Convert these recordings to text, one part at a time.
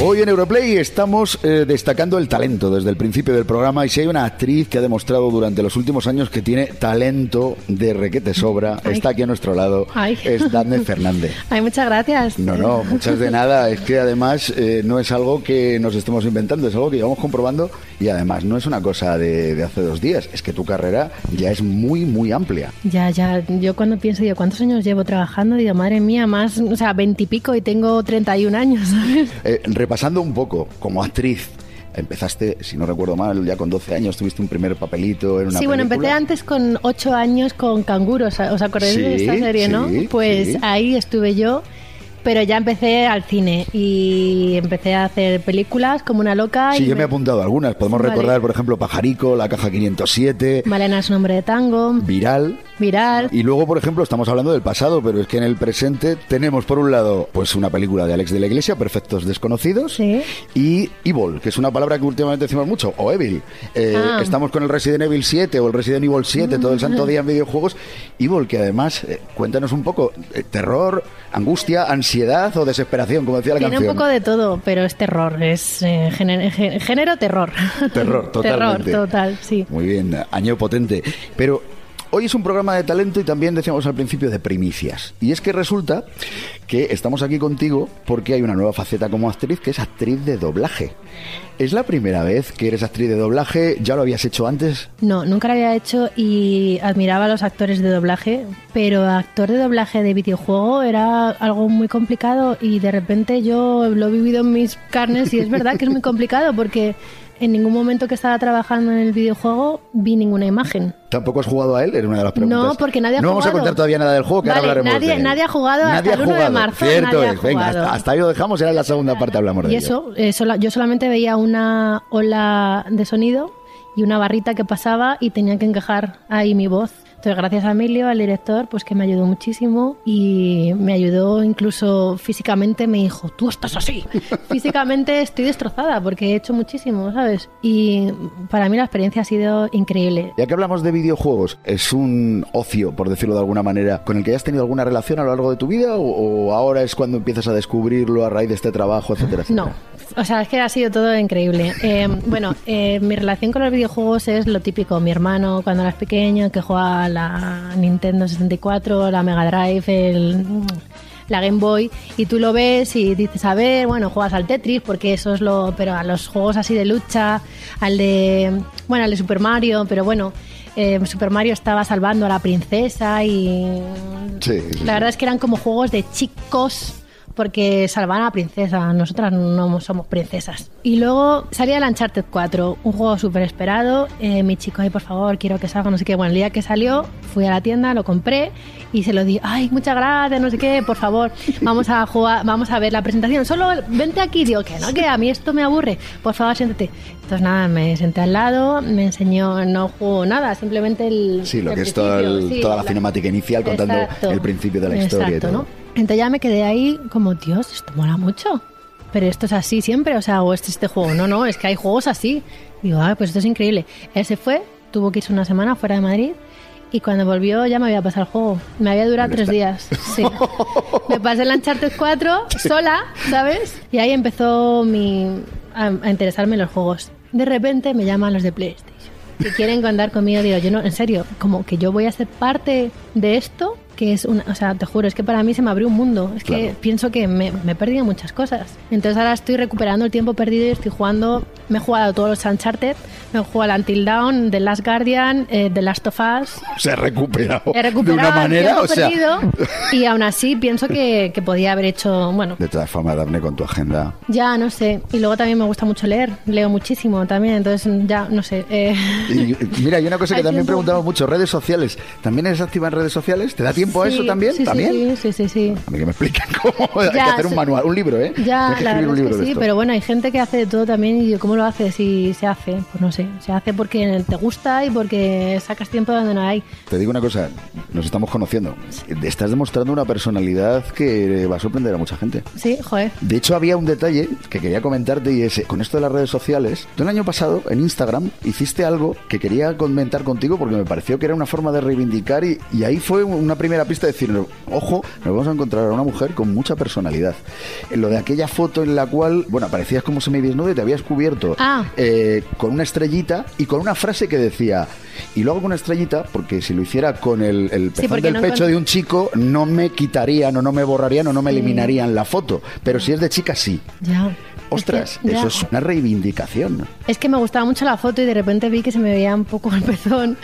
Hoy en Europlay estamos eh, destacando el talento desde el principio del programa y si hay una actriz que ha demostrado durante los últimos años que tiene talento de requete sobra, Ay. está aquí a nuestro lado, Ay. es Dafne Fernández. Ay, muchas gracias. No, no, muchas de nada. Es que además eh, no es algo que nos estemos inventando, es algo que llevamos comprobando y además no es una cosa de, de hace dos días. Es que tu carrera ya es muy, muy amplia. Ya, ya, yo cuando pienso, digo, ¿cuántos años llevo trabajando? Digo, madre mía, más, o sea, veintipico y, tengo 31 años, ¿sabes? Eh, repasando un poco, como actriz, empezaste, si no recuerdo mal, ya con 12 años tuviste un primer papelito en una Sí, bueno, empecé película. antes con 8 años con canguros, ¿os acordáis de Sí, esta serie, no? sí, Pues sí. ahí estuve yo, pero ya empecé al cine y empecé a hacer películas como una loca. Sí, y yo me he apuntado algunas. Podemos Vale. recordar, por ejemplo, Pajarico, La Caja 507, Malena es un nombre de tango, Viral. viral. Y luego, por ejemplo, estamos hablando del pasado, pero es que en el presente tenemos, por un lado, pues una película de Alex de la Iglesia, Perfectos Desconocidos, Sí. y Evil, que es una palabra que últimamente decimos mucho, o Evil. Eh, Ah. Estamos con el Resident Evil 7 o el Resident Evil 7 todo el santo día en videojuegos. Evil, que además, eh, cuéntanos un poco, eh, terror, angustia, ansiedad o desesperación, como decía la Tiene canción. un poco de todo, pero es terror, es eh, género, gé- género terror. Terror, totalmente. terror, total, sí. Muy bien, año potente. Pero hoy es un programa de talento y también decíamos al principio de primicias. Y es que resulta que estamos aquí contigo porque hay una nueva faceta como actriz que es actriz de doblaje. ¿Es la primera vez que eres actriz de doblaje? ¿Ya lo habías hecho antes? No, nunca lo había hecho y admiraba a los actores de doblaje, pero actor de doblaje de videojuego era algo muy complicado y de repente yo lo he vivido en mis carnes y es verdad que es muy complicado porque en ningún momento que estaba trabajando en el videojuego vi ninguna imagen. ¿Tampoco has jugado a él? Era una de las preguntas. No, porque nadie ha No vamos a jugado. contar todavía nada del juego, que Vale, ahora hablaremos nadie- de él. nadie ha jugado hasta Nadie ha el 1 de jugado. marzo, Cierto nadie ha es. Venga, jugado. hasta, hasta ahí lo dejamos, era la segunda parte, hablamos de Y ello. eso, eh, yo solamente veía una ola de sonido y una barrita que pasaba y tenía que encajar ahí mi voz. Entonces, gracias a Emilio, al director, pues que me ayudó muchísimo y me ayudó incluso físicamente. Me dijo, tú estás así. físicamente estoy destrozada porque he hecho muchísimo, ¿sabes? Y para mí la experiencia ha sido increíble. Ya que hablamos de videojuegos, ¿es un ocio, por decirlo de alguna manera, con el que hayas tenido alguna relación a lo largo de tu vida o, o ahora es cuando empiezas a descubrirlo a raíz de este trabajo, etcétera, etcétera? No, o sea, es que ha sido todo increíble. Eh, bueno, eh, mi relación con los videojuegos es lo típico. Mi hermano, cuando eras pequeño, que jugaba la Nintendo 64, la Mega Drive, el, la Game Boy, y tú lo ves y dices, a ver, bueno, juegas al Tetris, porque eso es lo... Pero a los juegos así de lucha, al de... Bueno, al de Super Mario, pero bueno... eh, Super Mario estaba salvando a la princesa y Sí, sí, sí. la verdad es que eran como juegos de chicos porque salvaban a la princesa, nosotras no somos princesas. Y luego salía el Uncharted 4, un juego súper esperado. Eh, mi chico, ay, por favor, quiero que salga, no sé qué. Bueno, el día que salió, fui a la tienda, lo compré y se lo di. Ay, muchas gracias, no sé qué, por favor, vamos a jugar, vamos a ver la presentación. Solo vente aquí, digo que no, que a mí esto me aburre. Por favor, siéntate. Entonces, nada, me senté al lado, me enseñó, no jugó nada, simplemente el. Sí, lo el que es todo el- sí, toda la cinemática inicial contando Exacto. el principio de la historia y Exacto, todo. ¿no? Entonces ya me quedé ahí como, Dios, esto mola mucho. Pero esto es así siempre, o sea, o este, este juego. No, no, es que hay juegos así. Digo, ah, pues esto es increíble. Él se fue, tuvo que irse una semana fuera de Madrid y cuando volvió ya me había pasado el juego. Me había durado tres días. Sí. me pasé el Uncharted 4 sola, ¿sabes? Y ahí empezó mi, a, a interesarme en los juegos. De repente me llaman los de PlayStation. Que quieren contar conmigo, digo, yo no, en serio, como que yo voy a ser parte de esto, que es una, o sea, te juro, es que para mí se me abrió un mundo. Es que pienso que me, me he perdido muchas cosas. Entonces ahora estoy recuperando el tiempo perdido y estoy jugando, me he jugado todos los Uncharted, me he jugado el Until Dawn, The Last Guardian, eh, The Last of Us. Se ha recuperado, He de recuperado una el manera, o sea... perdido y aún así pienso que, que podía haber hecho, bueno, De todas formas, Daphne, con tu agenda. ya no sé. Y luego también me gusta mucho leer, leo muchísimo también, entonces ya no sé. eh, Y, mira, hay una cosa que también preguntamos mucho, redes sociales. ¿También eres activa en redes sociales? ¿Te da tiempo a sí, eso también? Sí, ¿También? Sí, sí, sí, sí. A mí que me expliquen cómo hay que Ya, hacer un manual, un libro, ¿eh? Ya, que escribir es de sí, esto. pero bueno, hay gente que hace de todo también y yo, ¿cómo lo haces y se hace? Pues no sé, se hace porque te gusta y porque sacas tiempo donde no hay. Te digo una cosa, nos estamos conociendo. Estás demostrando una personalidad que va a sorprender a mucha gente. Sí, joder. De hecho, había un detalle que quería comentarte y es, con esto de las redes sociales, tú el año pasado en Instagram hiciste algo que quería comentar contigo porque me pareció que era una forma de reivindicar y, y ahí fue una primera pista de decir, ojo, nos vamos a encontrar a una mujer con mucha personalidad. En lo de aquella foto en la cual, bueno, aparecías como semi-desnudo y te habías cubierto Ah. eh, con una estrellita y con una frase que decía, y luego con una estrellita, porque si lo hiciera con el, el pezón del no pecho de un chico, no me quitarían o no me borrarían o no me eliminarían la foto. Pero si es de chica, sí. Ya. Ostras, Es que- ya. eso es una reivindicación. Es que me gustaba mucho la foto y de repente vi que se me veía un poco el pezón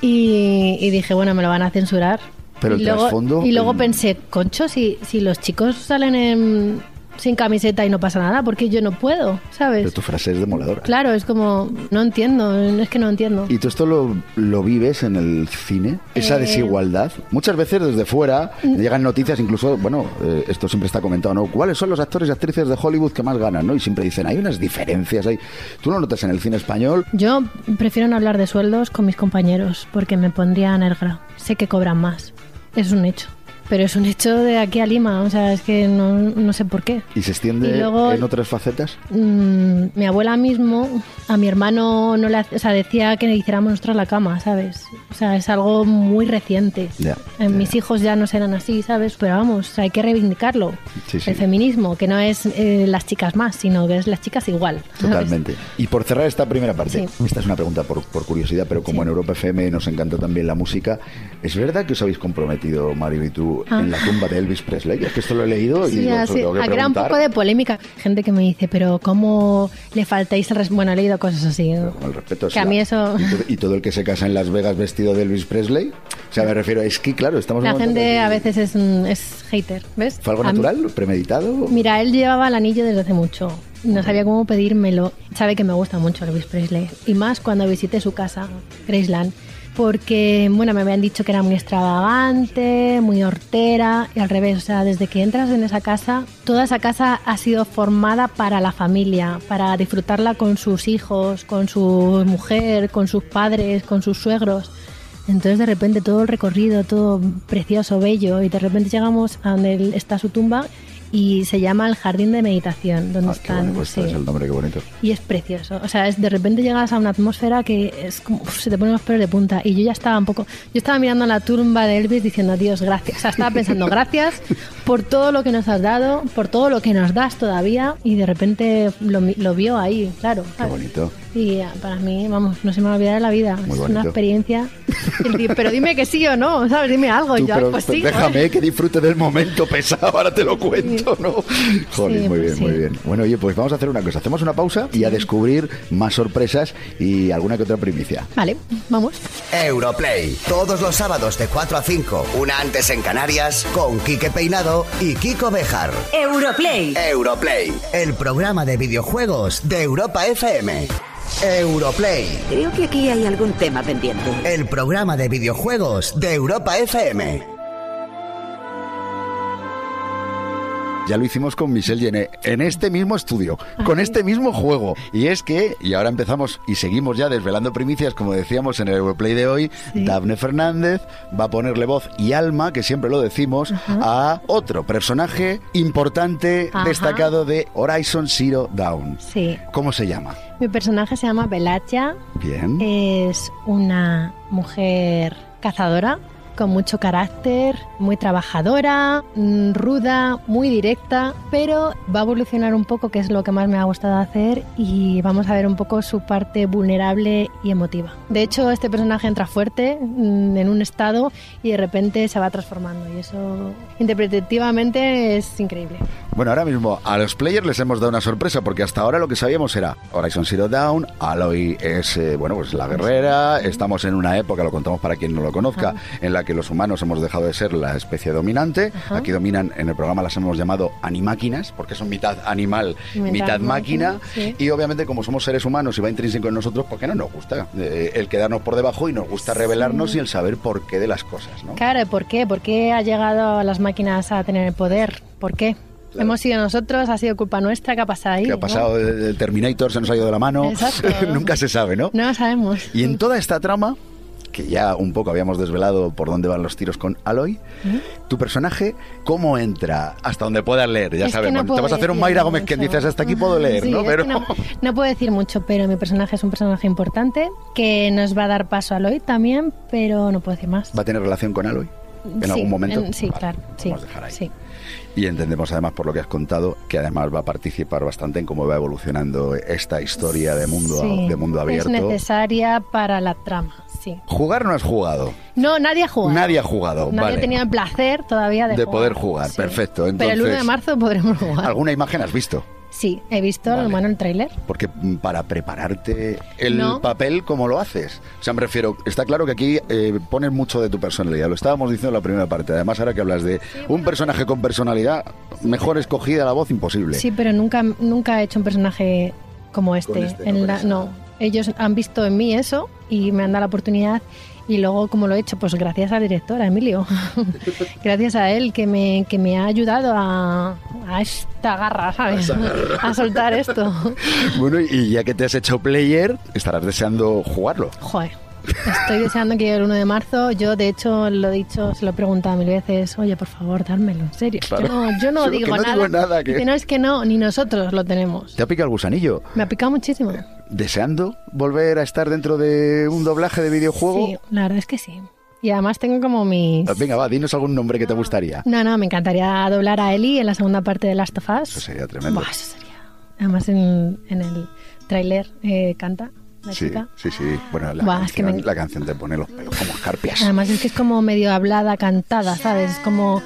y, y dije, bueno, me lo van a censurar. Pero el y luego, trasfondo, Y luego el- pensé, concho, si, si los chicos salen en- sin camiseta y no pasa nada, porque yo no puedo, ¿sabes? Pero tu frase es demoledora. Claro, es como, no entiendo, es que no entiendo. ¿Y tú esto lo, lo vives en el cine? Esa Eh, mm. desigualdad. Muchas veces desde fuera llegan noticias, incluso, bueno, eh, esto siempre está comentado, ¿no? ¿Cuáles son los actores y actrices de Hollywood que más ganan, no? Y siempre dicen, hay unas diferencias ahí. ¿Tú lo notas en el cine español? Yo prefiero no hablar de sueldos con mis compañeros porque me pondría negra. Sé que cobran más. Es un hecho. Pero es un hecho de aquí a Lima. O sea, es que no, no sé por qué. ¿Y se extiende Y luego- en otras facetas? Mm, mi abuela mismo, a mi hermano no le o sea, decía que le hiciéramos nosotros la cama, ¿sabes? O sea, es algo muy reciente. Eh. Mis hijos ya no serán así, ¿sabes? Pero vamos, o sea, hay que reivindicarlo. Sí, sí. El feminismo, que no es eh, las chicas más, sino que es las chicas igual. ¿sabes? Totalmente. Y por cerrar esta primera parte, Sí. esta es una pregunta por, por curiosidad, pero como en Europa FM nos encanta también la música, ¿es verdad que os habéis comprometido, Mario y tú, Ah. en la tumba de Elvis Presley? Es que esto lo he leído y Sí, os lo así, tengo que creado un poco de polémica. Gente que me dice, pero ¿cómo le faltáis el respeto? Bueno, he leído cosas así. Con el respeto, Que a sí, mí eso... Y todo, y todo el que se casa en Las Vegas vestido de Elvis Presley, o sea, me refiero, es que claro, estamos... La gente a veces es, es hater, ¿ves? ¿Fue algo A mí- natural, premeditado? Mira, él llevaba el anillo desde hace mucho. No sabía cómo pedírmelo. Sabe que me gusta mucho Elvis Presley. Y más cuando visité su casa, Graceland. Porque, bueno, me habían dicho que era muy extravagante, muy hortera. Y al revés, o sea, desde que entras en esa casa, toda esa casa ha sido formada para la familia, para disfrutarla con sus hijos, con su mujer, con sus padres, con sus suegros. Entonces de repente todo el recorrido, todo precioso, bello, y de repente llegamos a donde está su tumba y se llama el jardín de meditación, donde Ah, qué están... bonito, sí. es el nombre, qué bonito. Y es precioso. O sea, es, de repente llegas a una atmósfera que es como, uf, se te ponen los pelos de punta. Y yo ya estaba un poco. Yo estaba mirando la tumba de Elvis diciendo, Dios, gracias. O sea, estaba pensando, gracias por todo lo que nos has dado, por todo lo que nos das todavía. Y de repente lo, lo vio ahí, claro. Qué ¿sabes? bonito. Y ah, para mí, vamos, no se me va a olvidar en la vida. Muy es bonito. una experiencia. Pero dime que sí o no, ¿sabes? Dime algo. Tú, ya, pero pues sí. déjame que disfrute del momento pesado, ahora te lo cuento, ¿no? Jolín, Sí, muy pues bien, sí. muy bien. Bueno, oye, pues vamos a hacer una cosa. Hacemos una pausa y a descubrir más sorpresas y alguna que otra primicia. Vale, vamos. Europlay, todos los sábados de 4 a 5, una antes en Canarias, con Quique Peinado y Kiko Bejar. Europlay. Europlay, el programa de videojuegos de Europa FM. Europlay, Creo que aquí hay algún tema pendiente. el programa de videojuegos de Europa FM. Ya lo hicimos con Michelle Llené en este mismo estudio, con este mismo juego. Y es que, y ahora empezamos y seguimos ya desvelando primicias, como decíamos en el Europlay de hoy, Sí. Dafne Fernández va a ponerle voz y alma, que siempre lo decimos, a otro personaje importante, Ajá. destacado de Horizon Zero Dawn. Sí. ¿Cómo se llama? Mi personaje se llama Belacha. Bien. Es una mujer cazadora con mucho carácter, muy trabajadora, mm, ruda, muy directa, pero va a evolucionar un poco, que es lo que más me ha gustado hacer, y vamos a ver un poco su parte vulnerable y emotiva. De hecho, este personaje entra fuerte mm, en un estado y de repente se va transformando, y eso interpretativamente es increíble. Bueno, ahora mismo a los players les hemos dado una sorpresa porque hasta ahora lo que sabíamos era Horizon Zero Dawn, Aloy es, eh, bueno, pues la guerrera, estamos en una época, lo contamos para quien no lo conozca, en la que los humanos hemos dejado de ser la especie dominante. Ajá. Aquí dominan, en el programa las hemos llamado animáquinas porque son mitad animal, Mitad mitad, máquina. sí. Y obviamente como somos seres humanos y va intrínseco en nosotros, porque no nos gusta eh, el quedarnos por debajo y nos gusta revelarnos y el saber por qué de las cosas, ¿no? Claro, ¿por qué? ¿Por qué ha llegado a las máquinas a tener el poder? ¿Por qué? Hemos sido nosotros, ha sido culpa nuestra, ¿qué ha pasado ahí? ¿Qué ha no? pasado? El Terminator se nos ha ido de la mano. Nunca se sabe, ¿no? No lo sabemos. Y en toda esta trama, que ya un poco habíamos desvelado por dónde van los tiros con Aloy, tu personaje, ¿cómo entra? Hasta donde puedas leer, ya Es sabes. no te vas a hacer un Mayra Gómez que dices hasta aquí puedo leer, Sí, ¿no? Pero no, no puedo decir mucho, pero mi personaje es un personaje importante que nos va a dar paso a Lloyd también, pero no puedo decir más. ¿Va a tener relación con Aloy? ¿En Sí, algún momento? en- sí, Vale, claro. Sí, Vamos a dejar ahí. sí. Y entendemos además por lo que has contado que además va a participar bastante en cómo va evolucionando esta historia de mundo, Sí, de mundo abierto. Es necesaria para la trama, sí. Jugar no has jugado. No, nadie ha jugado. Nadie ha jugado. Nadie vale. ha tenido el placer todavía de, De poder jugar, perfecto, Pero el 1 de entonces- marzo podremos jugar. ¿Alguna imagen has visto? Sí, he visto Vale. bueno, el tráiler. Porque mm, para prepararte el No. papel, ¿cómo lo haces? O sea, me refiero, está claro que aquí eh, pones mucho de tu personalidad. Lo estábamos diciendo en la primera parte. Además, ahora que hablas de un personaje con personalidad, mejor escogida la voz imposible. Sí, pero nunca, nunca he hecho un personaje como este. este, En no la- no, ellos han visto en mí eso y me han dado la oportunidad. Y luego, como lo he hecho, pues gracias al director, a Emilio. gracias a él que me, que me ha ayudado a, a esta garra, ¿sabes? a soltar esto. Bueno, y ya que te has hecho player, estarás deseando jugarlo. Joder. Estoy deseando que llegue el 1 de marzo. Yo, de hecho, lo he dicho, se lo he preguntado mil veces. Oye, por favor, dármelo, en serio. Claro. Yo no, yo no digo no nada. digo nada, que- no, es que no, ni nosotros lo tenemos. ¿Te ha picado el gusanillo? Me ha picado muchísimo. ¿Deseando volver a estar dentro de un doblaje de videojuego? Sí, la verdad es que sí. Y además tengo como mis... Ah, Venga, va, dinos algún nombre que te gustaría. No, no, me encantaría doblar a Ellie en la segunda parte de Last of Us. Eso sería tremendo. Buah, eso sería. Además en, en el tráiler eh, canta la Sí, chica. sí, sí. Bueno, la, Buah, es que canción, me- la canción te pone los pelos como escarpias. Además es que es como medio hablada, cantada, ¿sabes? Es como...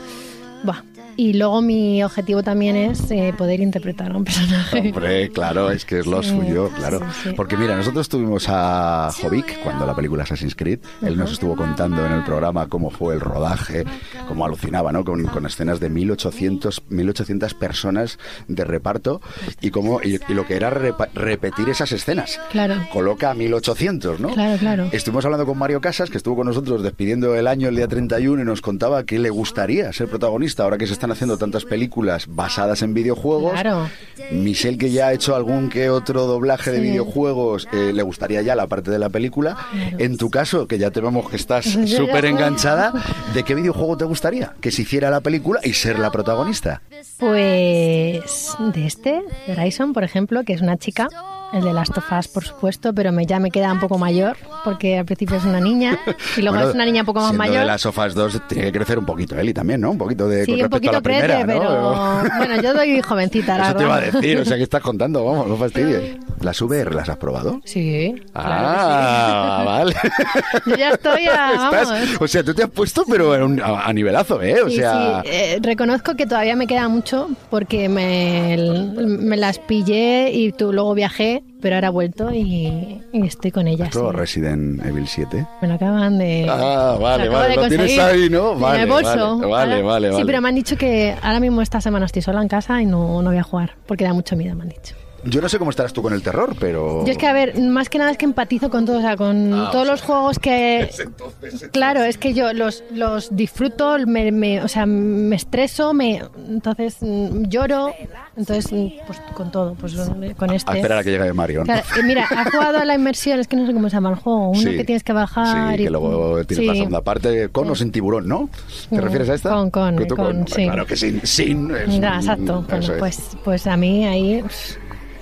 Buah. Y luego mi objetivo también es eh, poder interpretar a un personaje. Hombre, claro, es que es lo Sí, suyo, claro. sí, sí. Porque mira, nosotros tuvimos a Jovic cuando la película Assassin's Creed. Él nos estuvo contando en el programa cómo fue el rodaje, cómo alucinaba, ¿no? Con, con escenas de 1800, 1800 personas de reparto y cómo y, y lo que era repa- repetir esas escenas. Claro. Coloca a 1800, ¿no? Claro, claro. Estuvimos hablando con Mario Casas, que estuvo con nosotros despidiendo el año el día 31 y nos contaba que le gustaría ser protagonista ahora que se están haciendo tantas películas basadas en videojuegos. Claro. Michelle, que ya ha hecho algún que otro doblaje de videojuegos, eh, le gustaría ya la parte de la película. En tu caso, que ya te vemos que estás súper enganchada, ¿de qué videojuego te gustaría que se hiciera la película y ser la protagonista? Pues de este, de Horizon, por ejemplo, que es una chica, el de Last of Us, por supuesto, pero me, ya me queda un poco mayor, porque al principio es una niña y luego Bueno, es una niña un poco más mayor. de las sofás 2 tiene que crecer un poquito Eli también, ¿no? Un poquito de Sí, con un respecto a poquito la primera, crece, ¿no? pero bueno, yo doy jovencita, la Eso te iba a decir, o sea, que estás contando? Vamos, no fastidies. ¿Las VR las has probado? Sí, claro Ah, vale. que sí. Yo ya estoy a, Estás- vamos. o sea, tú te has puesto, pero a, a- nivelazo, ¿eh? O Sí, sea, sí, eh, reconozco que todavía me queda mucho porque me, me las pillé y tú luego viajé, pero ahora he vuelto y, y estoy con ellas. ¿Esto sí. Resident Evil 7? Me lo acaban de. Ah, vale, vale, de lo tienes ahí, ¿no? en Vale, el bolso. vale, vale, Ahora- vale, Sí, vale. pero me han dicho que ahora mismo esta semana estoy sola en casa y no, no voy a jugar porque da mucho miedo, me han dicho. Yo no sé cómo estarás tú con el terror, pero... Yo es que, a ver, más que nada es que empatizo con todo, o sea, con Ah, todos los juegos que... Claro, es que yo los, los disfruto, me, me- o sea, me estreso, me entonces mm, lloro, entonces, mm, pues con todo, pues con este... A esperar a que llegue Mario. ¿no? Claro, eh, mira, ha jugado a la inmersión, es que no sé cómo se llama el juego, uno Sí. que tienes que bajar Sí, y... que luego tienes Sí. la segunda parte con o sin tiburón, ¿no? ¿Te Mm, refieres a esta? con- con- con, sí. Claro que sin, sin. es Ya, un- exacto. eso Bueno, es. pues, pues a mí ahí,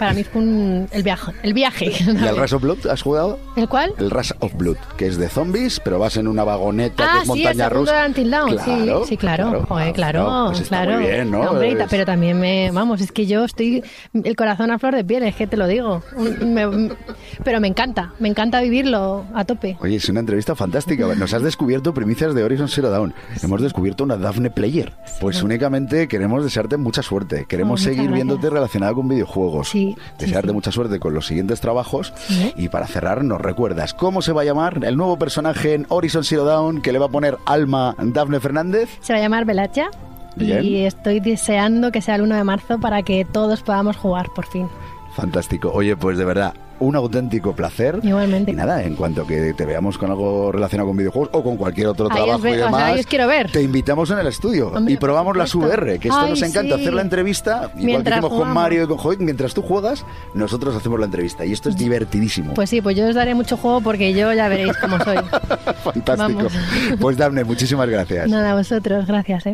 para mí fue un- el viaje, el viaje. ¿Y al Rush of Blood has jugado? ¿El cuál? El Rush of Blood, que es de zombies, pero vas en una vagoneta que Ah, es montaña el rusa. Until Dawn, sí, sí, claro, Joder, claro, pues está claro. muy bien, ¿no? Hombre, pero también me, vamos, es que yo estoy el corazón a flor de piel, es que te lo digo. Me- pero me encanta, me encanta vivirlo a tope. Oye, es una entrevista fantástica. Nos has descubierto primicias de Horizon Zero Dawn. Hemos descubierto una Daphne Player. Pues únicamente queremos desearte mucha suerte. Queremos Oh, seguir viéndote relacionada con videojuegos. Sí, sí, Desearte mucha suerte con los siguientes trabajos. Y para cerrar, nos recuerdas cómo se va a llamar el nuevo personaje en Horizon Zero Dawn que le va a poner alma Daphne Fernández. Se va a llamar Velacha Bien. y estoy deseando que sea el 1 de marzo para que todos podamos jugar por fin. Fantástico. Oye, pues de verdad, un auténtico placer. Igualmente. Y nada, en cuanto que te veamos con algo relacionado con videojuegos o con cualquier otro Ahí trabajo ve- y o sea, demás, ahí os quiero ver. te invitamos en el estudio Hombre, y probamos las. VR, que esto Ay, nos encanta sí. hacer la entrevista, igual que Mientras hicimos con. Mario y con Joy, mientras tú juegas, nosotros hacemos la entrevista y esto es divertidísimo. Pues sí, pues yo os daré mucho juego porque yo ya veréis cómo soy. Fantástico. vamos. Pues Dafne, muchísimas gracias. Nada, vosotros, gracias. ¿eh?